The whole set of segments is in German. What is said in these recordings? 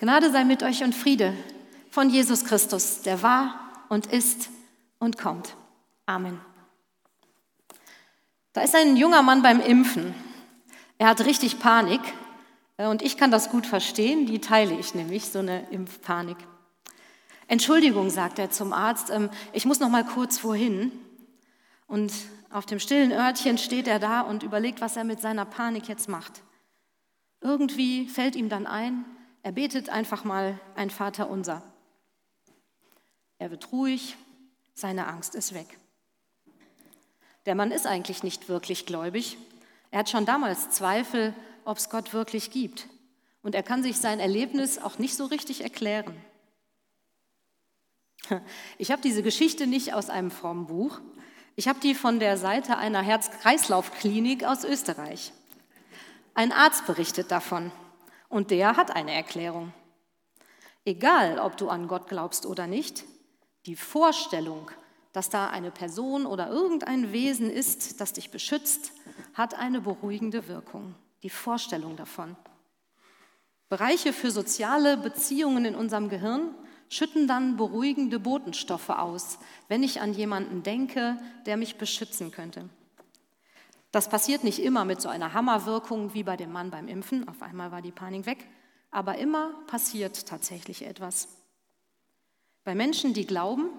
Gnade sei mit euch und Friede von Jesus Christus, der war und ist und kommt. Amen. Da ist ein junger Mann beim Impfen. Er hat richtig Panik äh, und ich kann das gut verstehen, die teile ich nämlich, so eine Impfpanik. Entschuldigung, sagt er zum Arzt, ähm, ich muss noch mal kurz wohin. Und auf dem stillen Örtchen steht er da und überlegt, was er mit seiner Panik jetzt macht. Irgendwie fällt ihm dann ein, er betet einfach mal ein Vater unser. Er wird ruhig, seine Angst ist weg. Der Mann ist eigentlich nicht wirklich gläubig. Er hat schon damals Zweifel, ob es Gott wirklich gibt. Und er kann sich sein Erlebnis auch nicht so richtig erklären. Ich habe diese Geschichte nicht aus einem frommen Buch. Ich habe die von der Seite einer Herz-Kreislauf-Klinik aus Österreich. Ein Arzt berichtet davon. Und der hat eine Erklärung. Egal, ob du an Gott glaubst oder nicht, die Vorstellung, dass da eine Person oder irgendein Wesen ist, das dich beschützt, hat eine beruhigende Wirkung. Die Vorstellung davon. Bereiche für soziale Beziehungen in unserem Gehirn schütten dann beruhigende Botenstoffe aus, wenn ich an jemanden denke, der mich beschützen könnte. Das passiert nicht immer mit so einer Hammerwirkung wie bei dem Mann beim Impfen. Auf einmal war die Panik weg. Aber immer passiert tatsächlich etwas. Bei Menschen, die glauben,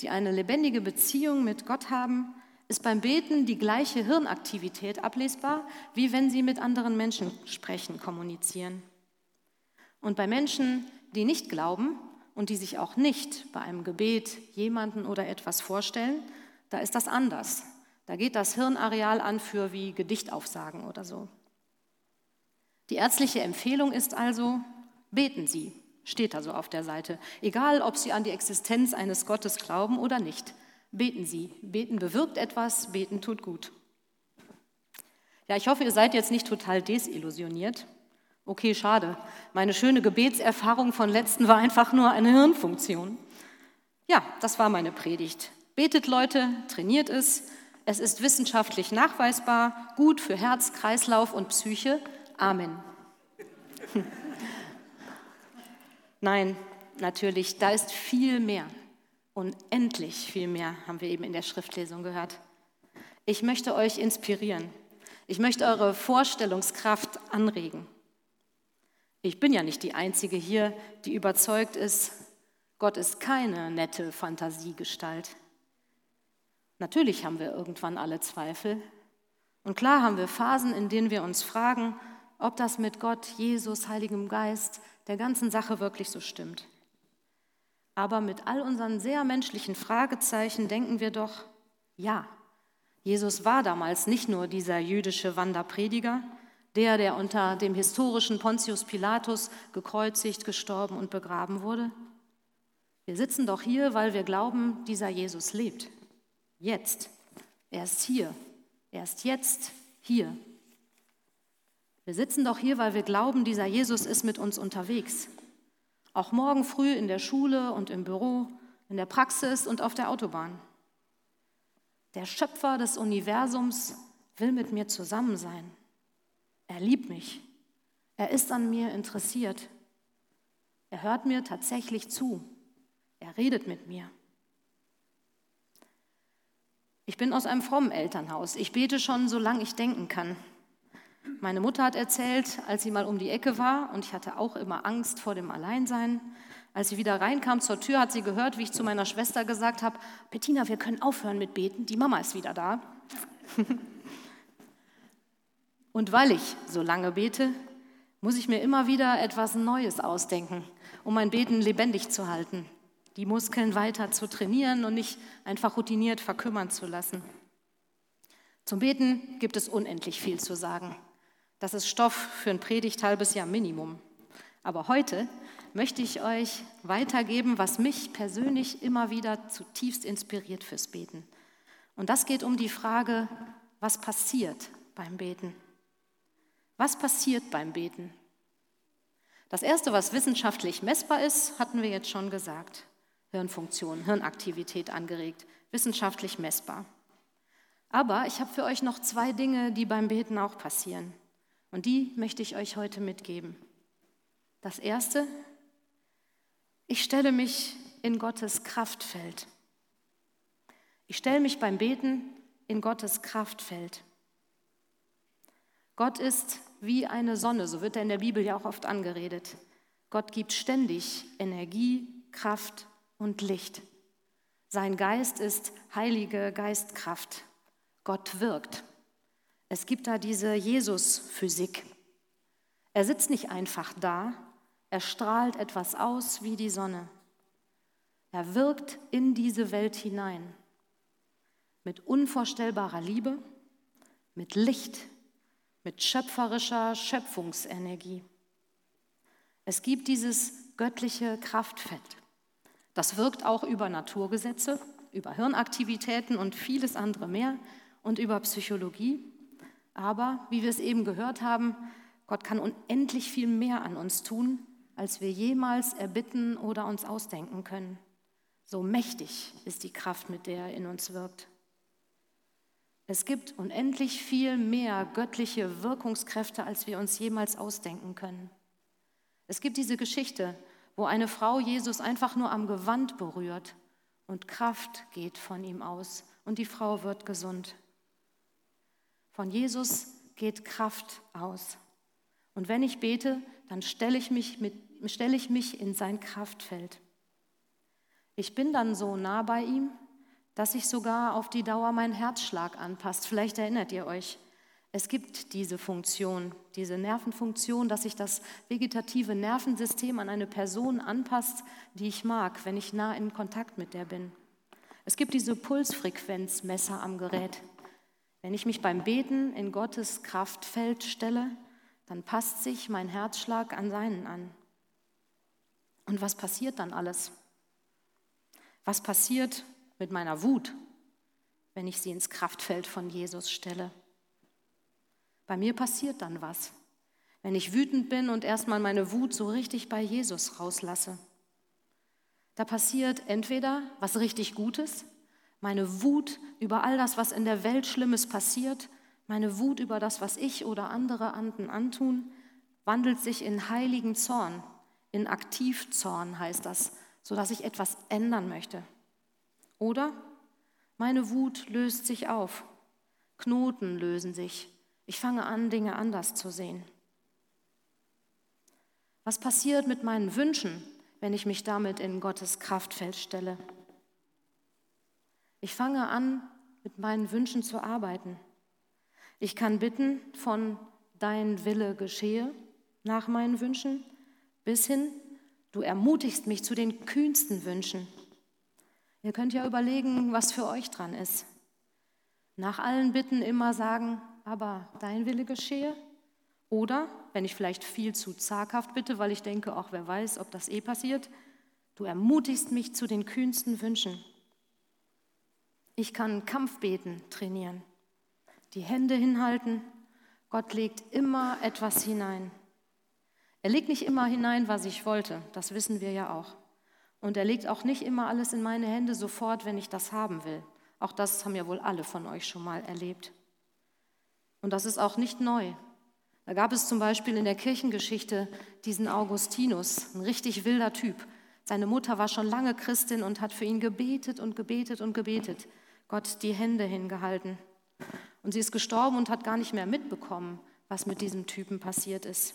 die eine lebendige Beziehung mit Gott haben, ist beim Beten die gleiche Hirnaktivität ablesbar, wie wenn sie mit anderen Menschen sprechen, kommunizieren. Und bei Menschen, die nicht glauben und die sich auch nicht bei einem Gebet jemanden oder etwas vorstellen, da ist das anders. Da geht das Hirnareal an für wie Gedichtaufsagen oder so. Die ärztliche Empfehlung ist also, beten Sie, steht da so auf der Seite. Egal, ob Sie an die Existenz eines Gottes glauben oder nicht. Beten Sie. Beten bewirkt etwas, beten tut gut. Ja, ich hoffe, ihr seid jetzt nicht total desillusioniert. Okay, schade. Meine schöne Gebetserfahrung von letzten war einfach nur eine Hirnfunktion. Ja, das war meine Predigt. Betet Leute, trainiert es, es ist wissenschaftlich nachweisbar, gut für Herz, Kreislauf und Psyche. Amen. Nein, natürlich, da ist viel mehr. Unendlich viel mehr, haben wir eben in der Schriftlesung gehört. Ich möchte euch inspirieren. Ich möchte eure Vorstellungskraft anregen. Ich bin ja nicht die Einzige hier, die überzeugt ist, Gott ist keine nette Fantasiegestalt. Natürlich haben wir irgendwann alle Zweifel. Und klar haben wir Phasen, in denen wir uns fragen, ob das mit Gott, Jesus, Heiligem Geist, der ganzen Sache wirklich so stimmt. Aber mit all unseren sehr menschlichen Fragezeichen denken wir doch, ja, Jesus war damals nicht nur dieser jüdische Wanderprediger, der, der unter dem historischen Pontius Pilatus gekreuzigt, gestorben und begraben wurde. Wir sitzen doch hier, weil wir glauben, dieser Jesus lebt. Jetzt. Er ist hier. Er ist jetzt hier. Wir sitzen doch hier, weil wir glauben, dieser Jesus ist mit uns unterwegs. Auch morgen früh in der Schule und im Büro, in der Praxis und auf der Autobahn. Der Schöpfer des Universums will mit mir zusammen sein. Er liebt mich. Er ist an mir interessiert. Er hört mir tatsächlich zu. Er redet mit mir. Ich bin aus einem frommen Elternhaus. Ich bete schon, solange ich denken kann. Meine Mutter hat erzählt, als sie mal um die Ecke war, und ich hatte auch immer Angst vor dem Alleinsein, als sie wieder reinkam zur Tür, hat sie gehört, wie ich zu meiner Schwester gesagt habe, Bettina, wir können aufhören mit Beten, die Mama ist wieder da. und weil ich so lange bete, muss ich mir immer wieder etwas Neues ausdenken, um mein Beten lebendig zu halten die Muskeln weiter zu trainieren und nicht einfach routiniert verkümmern zu lassen. Zum Beten gibt es unendlich viel zu sagen. Das ist Stoff für ein Predigt halbes Jahr Minimum. Aber heute möchte ich euch weitergeben, was mich persönlich immer wieder zutiefst inspiriert fürs Beten. Und das geht um die Frage, was passiert beim Beten? Was passiert beim Beten? Das Erste, was wissenschaftlich messbar ist, hatten wir jetzt schon gesagt. Hirnfunktion, Hirnaktivität angeregt, wissenschaftlich messbar. Aber ich habe für euch noch zwei Dinge, die beim Beten auch passieren. Und die möchte ich euch heute mitgeben. Das erste, Ich stelle mich in Gottes Kraftfeld. Ich stelle mich beim Beten in Gottes Kraftfeld. Gott ist wie eine Sonne, so wird er in der Bibel ja auch oft angeredet. Gott gibt ständig Energie, Kraft und Licht. Sein Geist ist heilige Geistkraft. Gott wirkt. Es gibt da diese Jesus-Physik. Er sitzt nicht einfach da, er strahlt etwas aus wie die Sonne. Er wirkt in diese Welt hinein mit unvorstellbarer Liebe, mit Licht, mit schöpferischer Schöpfungsenergie. Es gibt dieses göttliche Kraftfeld. Das wirkt auch über Naturgesetze, über Hirnaktivitäten und vieles andere mehr und über Psychologie. Aber, wie wir es eben gehört haben, Gott kann unendlich viel mehr an uns tun, als wir jemals erbitten oder uns ausdenken können. So mächtig ist die Kraft, mit der er in uns wirkt. Es gibt unendlich viel mehr göttliche Wirkungskräfte, als wir uns jemals ausdenken können. Es gibt diese Geschichte, wo eine Frau Jesus einfach nur am Gewand berührt und Kraft geht von ihm aus und die Frau wird gesund. Von Jesus geht Kraft aus. Und wenn ich bete, dann stelle ich mich, mit, stelle ich mich in sein Kraftfeld. Ich bin dann so nah bei ihm, dass sich sogar auf die Dauer mein Herzschlag anpasst. Vielleicht erinnert ihr euch. Es gibt diese Funktion, diese Nervenfunktion, dass sich das vegetative Nervensystem an eine Person anpasst, die ich mag, wenn ich nah in Kontakt mit der bin. Es gibt diese Pulsfrequenzmesser am Gerät. Wenn ich mich beim Beten in Gottes Kraftfeld stelle, dann passt sich mein Herzschlag an seinen an. Und was passiert dann alles? Was passiert, mit meiner Wut, wenn ich sie ins Kraftfeld von Jesus stelle. Bei mir passiert dann was, wenn ich wütend bin und erstmal meine Wut so richtig bei Jesus rauslasse. Da passiert entweder was richtig Gutes, meine Wut über all das, was in der Welt Schlimmes passiert, meine Wut über das, was ich oder andere Anden antun, wandelt sich in heiligen Zorn, in Aktivzorn heißt das, sodass ich etwas ändern möchte. Oder meine Wut löst sich auf, Knoten lösen sich, ich fange an, Dinge anders zu sehen. Was passiert mit meinen Wünschen, wenn ich mich damit in Gottes Kraftfeld stelle? Ich fange an, mit meinen Wünschen zu arbeiten. Ich kann bitten von dein Wille geschehe nach meinen Wünschen bis hin, du ermutigst mich zu den kühnsten Wünschen. Ihr könnt ja überlegen, was für euch dran ist. Nach allen Bitten immer sagen, aber dein Wille geschehe. Oder, wenn ich vielleicht viel zu zaghaft bitte, weil ich denke, auch wer weiß, ob das eh passiert, du ermutigst mich zu den kühnsten Wünschen. Ich kann Kampfbeten trainieren, die Hände hinhalten. Gott legt immer etwas hinein. Er legt nicht immer hinein, was ich wollte, das wissen wir ja auch. Und er legt auch nicht immer alles in meine Hände sofort, wenn ich das haben will. Auch das haben ja wohl alle von euch schon mal erlebt. Und das ist auch nicht neu. Da gab es zum Beispiel in der Kirchengeschichte diesen Augustinus, ein richtig wilder Typ. Seine Mutter war schon lange Christin und hat für ihn gebetet und gebetet und gebetet, Gott die Hände hingehalten. Und sie ist gestorben und hat gar nicht mehr mitbekommen, was mit diesem Typen passiert ist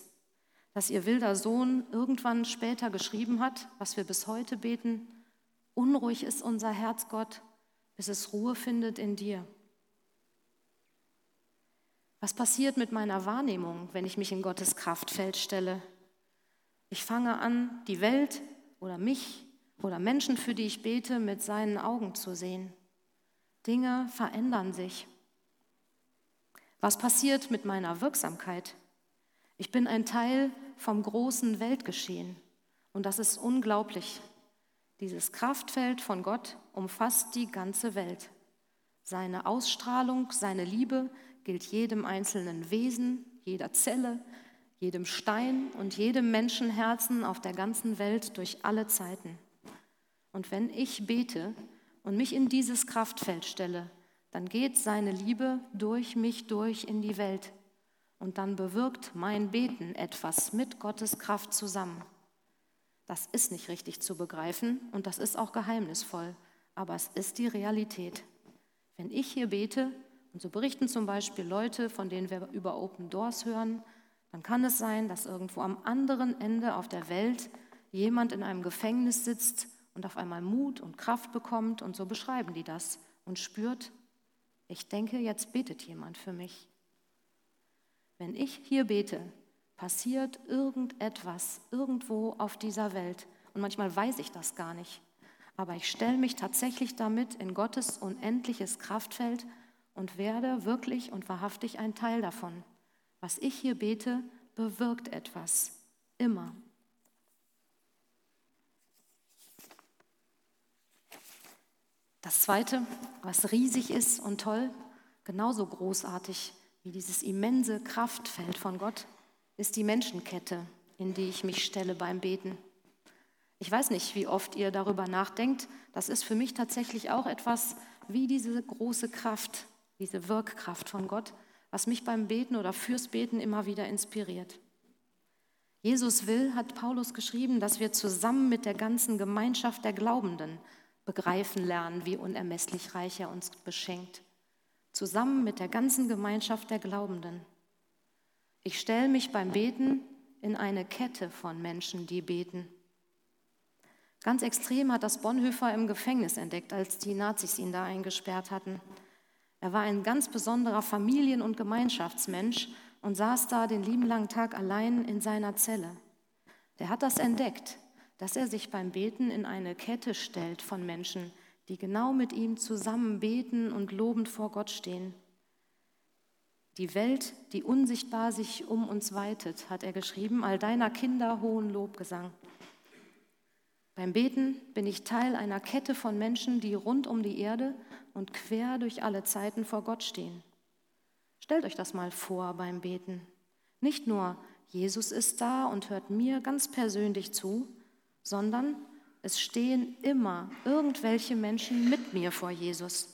dass ihr wilder Sohn irgendwann später geschrieben hat, was wir bis heute beten, unruhig ist unser Herz, Gott, bis es Ruhe findet in dir. Was passiert mit meiner Wahrnehmung, wenn ich mich in Gottes Kraftfeld stelle? Ich fange an, die Welt oder mich oder Menschen, für die ich bete, mit seinen Augen zu sehen. Dinge verändern sich. Was passiert mit meiner Wirksamkeit? Ich bin ein Teil vom großen Weltgeschehen und das ist unglaublich. Dieses Kraftfeld von Gott umfasst die ganze Welt. Seine Ausstrahlung, seine Liebe gilt jedem einzelnen Wesen, jeder Zelle, jedem Stein und jedem Menschenherzen auf der ganzen Welt durch alle Zeiten. Und wenn ich bete und mich in dieses Kraftfeld stelle, dann geht seine Liebe durch mich durch in die Welt und dann bewirkt mein Beten etwas mit Gottes Kraft zusammen. Das ist nicht richtig zu begreifen und das ist auch geheimnisvoll, aber es ist die Realität. Wenn ich hier bete, und so berichten zum Beispiel Leute, von denen wir über Open Doors hören, dann kann es sein, dass irgendwo am anderen Ende auf der Welt jemand in einem Gefängnis sitzt und auf einmal Mut und Kraft bekommt und so beschreiben die das und spürt, ich denke, jetzt betet jemand für mich. Wenn ich hier bete, passiert irgendetwas irgendwo auf dieser Welt und manchmal weiß ich das gar nicht, aber ich stelle mich tatsächlich damit in Gottes unendliches Kraftfeld und werde wirklich und wahrhaftig ein Teil davon. Was ich hier bete, bewirkt etwas. Immer. Das Zweite, was riesig ist und toll, genauso großartig wie dieses immense Kraftfeld von Gott, ist die Menschenkette, in die ich mich stelle beim Beten. Ich weiß nicht, wie oft ihr darüber nachdenkt. Das ist für mich tatsächlich auch etwas wie diese große Kraft, diese Wirkkraft von Gott, was mich beim Beten oder fürs Beten immer wieder inspiriert. Jesus will, hat Paulus geschrieben, dass wir zusammen mit der ganzen Gemeinschaft der Glaubenden begreifen lernen, wie unermesslich reich er uns beschenkt. Zusammen mit der ganzen Gemeinschaft der Glaubenden. Ich stelle mich beim Beten in eine Kette von Menschen, die beten. Ganz extrem hat das Bonhoeffer im Gefängnis entdeckt, als die Nazis ihn da eingesperrt hatten. Er war ein ganz besonderer Familien- und Gemeinschaftsmensch und saß da den lieben langen Tag allein in seiner Zelle. Der hat das entdeckt, dass er sich beim Beten in eine Kette stellt von Menschen, die genau mit ihm zusammen beten und lobend vor Gott stehen. Die Welt, die unsichtbar sich um uns weitet, hat er geschrieben, all deiner Kinder hohen Lobgesang. Beim Beten bin ich Teil einer Kette von Menschen, die rund um die Erde und quer durch alle Zeiten vor Gott stehen. Stellt euch das mal vor beim Beten. Nicht nur Jesus ist da und hört mir ganz persönlich zu, sondern es stehen immer irgendwelche Menschen mit mir vor Jesus.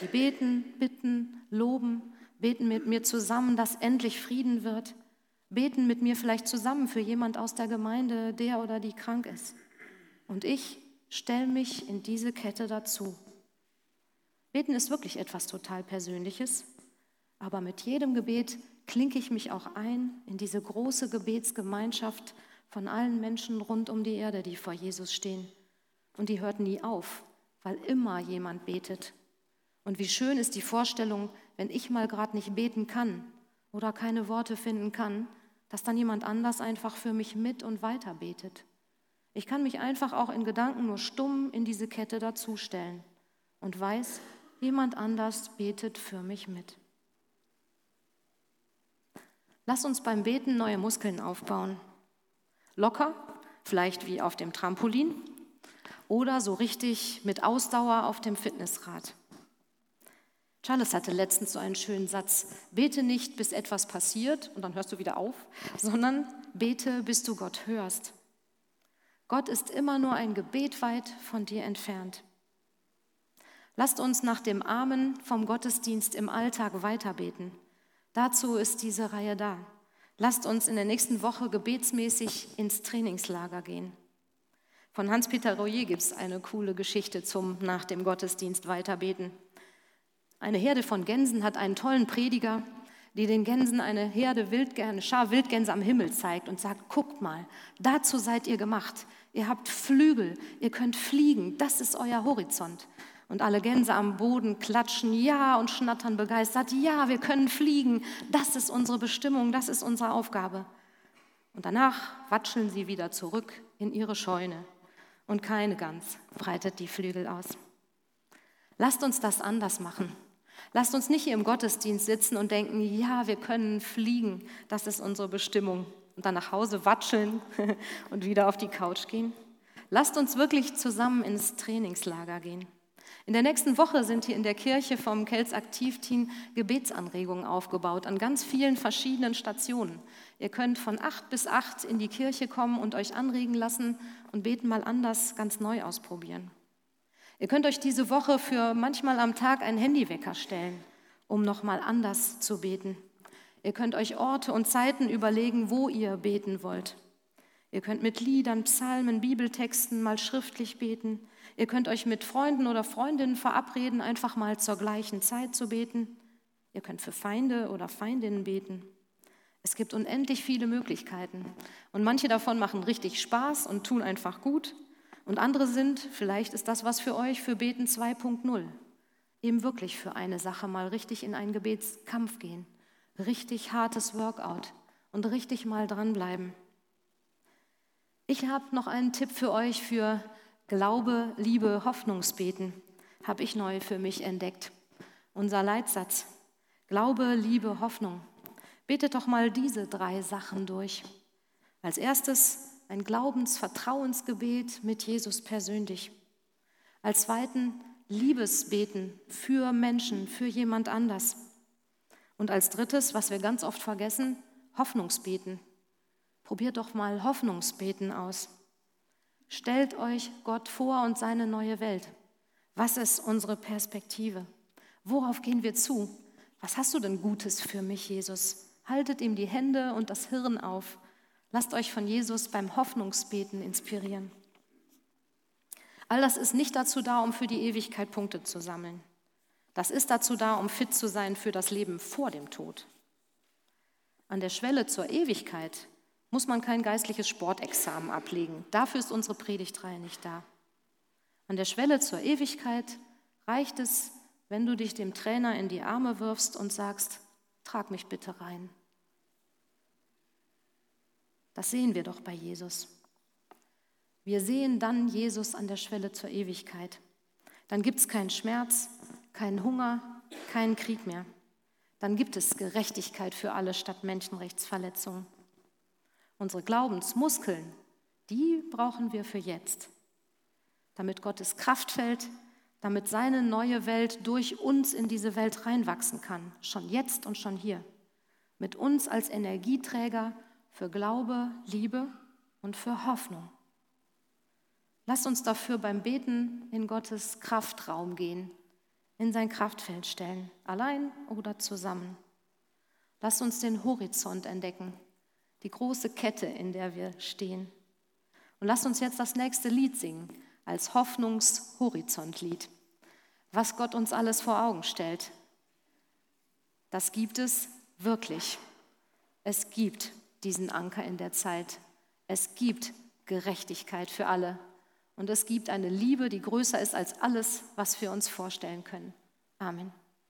Die beten, bitten, loben, beten mit mir zusammen, dass endlich Frieden wird, beten mit mir vielleicht zusammen für jemand aus der Gemeinde, der oder die krank ist. Und ich stelle mich in diese Kette dazu. Beten ist wirklich etwas total Persönliches, aber mit jedem Gebet klinke ich mich auch ein in diese große Gebetsgemeinschaft von allen Menschen rund um die Erde, die vor Jesus stehen. Und die hört nie auf, weil immer jemand betet. Und wie schön ist die Vorstellung, wenn ich mal gerade nicht beten kann oder keine Worte finden kann, dass dann jemand anders einfach für mich mit und weiter betet. Ich kann mich einfach auch in Gedanken nur stumm in diese Kette dazustellen und weiß, jemand anders betet für mich mit. Lass uns beim Beten neue Muskeln aufbauen. Locker, vielleicht wie auf dem Trampolin oder so richtig mit Ausdauer auf dem Fitnessrad. Charles hatte letztens so einen schönen Satz, bete nicht, bis etwas passiert und dann hörst du wieder auf, sondern bete, bis du Gott hörst. Gott ist immer nur ein Gebet weit von dir entfernt. Lasst uns nach dem Amen vom Gottesdienst im Alltag weiterbeten. Dazu ist diese Reihe da. Lasst uns in der nächsten Woche gebetsmäßig ins Trainingslager gehen. Von Hans-Peter Royer gibt es eine coole Geschichte zum nach dem Gottesdienst weiterbeten. Eine Herde von Gänsen hat einen tollen Prediger, die den Gänsen eine Herde Wildgänse, eine Schar Wildgänse am Himmel zeigt und sagt, guckt mal, dazu seid ihr gemacht. Ihr habt Flügel, ihr könnt fliegen, das ist euer Horizont. Und alle Gänse am Boden klatschen ja und schnattern begeistert, ja, wir können fliegen, das ist unsere Bestimmung, das ist unsere Aufgabe. Und danach watscheln sie wieder zurück in ihre Scheune und keine Gans breitet die Flügel aus. Lasst uns das anders machen. Lasst uns nicht hier im Gottesdienst sitzen und denken, ja, wir können fliegen, das ist unsere Bestimmung. Und dann nach Hause watscheln und wieder auf die Couch gehen. Lasst uns wirklich zusammen ins Trainingslager gehen. In der nächsten Woche sind hier in der Kirche vom Kels Aktivteam Gebetsanregungen aufgebaut an ganz vielen verschiedenen Stationen. Ihr könnt von acht bis acht in die Kirche kommen und euch anregen lassen und beten mal anders ganz neu ausprobieren. Ihr könnt euch diese Woche für manchmal am Tag einen Handywecker stellen, um nochmal anders zu beten. Ihr könnt euch Orte und Zeiten überlegen, wo ihr beten wollt. Ihr könnt mit Liedern, Psalmen, Bibeltexten mal schriftlich beten. Ihr könnt euch mit Freunden oder Freundinnen verabreden, einfach mal zur gleichen Zeit zu beten. Ihr könnt für Feinde oder Feindinnen beten. Es gibt unendlich viele Möglichkeiten. Und manche davon machen richtig Spaß und tun einfach gut. Und andere sind, vielleicht ist das was für euch, für Beten 2.0. Eben wirklich für eine Sache mal richtig in einen Gebetskampf gehen. Richtig hartes Workout und richtig mal dranbleiben. Ich habe noch einen Tipp für euch für Glaube, Liebe, Hoffnungsbeten. Habe ich neu für mich entdeckt. Unser Leitsatz. Glaube, Liebe, Hoffnung. Betet doch mal diese drei Sachen durch. Als erstes ein Glaubensvertrauensgebet mit Jesus persönlich. Als zweiten Liebesbeten für Menschen, für jemand anders. Und als drittes, was wir ganz oft vergessen, Hoffnungsbeten. Probiert doch mal Hoffnungsbeten aus. Stellt euch Gott vor und seine neue Welt. Was ist unsere Perspektive? Worauf gehen wir zu? Was hast du denn Gutes für mich, Jesus? Haltet ihm die Hände und das Hirn auf. Lasst euch von Jesus beim Hoffnungsbeten inspirieren. All das ist nicht dazu da, um für die Ewigkeit Punkte zu sammeln. Das ist dazu da, um fit zu sein für das Leben vor dem Tod. An der Schwelle zur Ewigkeit muss man kein geistliches Sportexamen ablegen. Dafür ist unsere Predigtreihe nicht da. An der Schwelle zur Ewigkeit reicht es, wenn du dich dem Trainer in die Arme wirfst und sagst, trag mich bitte rein. Das sehen wir doch bei Jesus. Wir sehen dann Jesus an der Schwelle zur Ewigkeit. Dann gibt es keinen Schmerz, keinen Hunger, keinen Krieg mehr. Dann gibt es Gerechtigkeit für alle statt Menschenrechtsverletzungen. Unsere Glaubensmuskeln, die brauchen wir für jetzt, damit Gottes Kraft fällt, damit seine neue Welt durch uns in diese Welt reinwachsen kann, schon jetzt und schon hier. Mit uns als Energieträger für Glaube, Liebe und für Hoffnung. Lasst uns dafür beim Beten in Gottes Kraftraum gehen, in sein Kraftfeld stellen, allein oder zusammen. Lasst uns den Horizont entdecken, die große Kette, in der wir stehen. Und lasst uns jetzt das nächste Lied singen als Hoffnungshorizontlied was Gott uns alles vor Augen stellt. Das gibt es wirklich. Es gibt diesen Anker in der Zeit. Es gibt Gerechtigkeit für alle. Und es gibt eine Liebe, die größer ist als alles, was wir uns vorstellen können. Amen.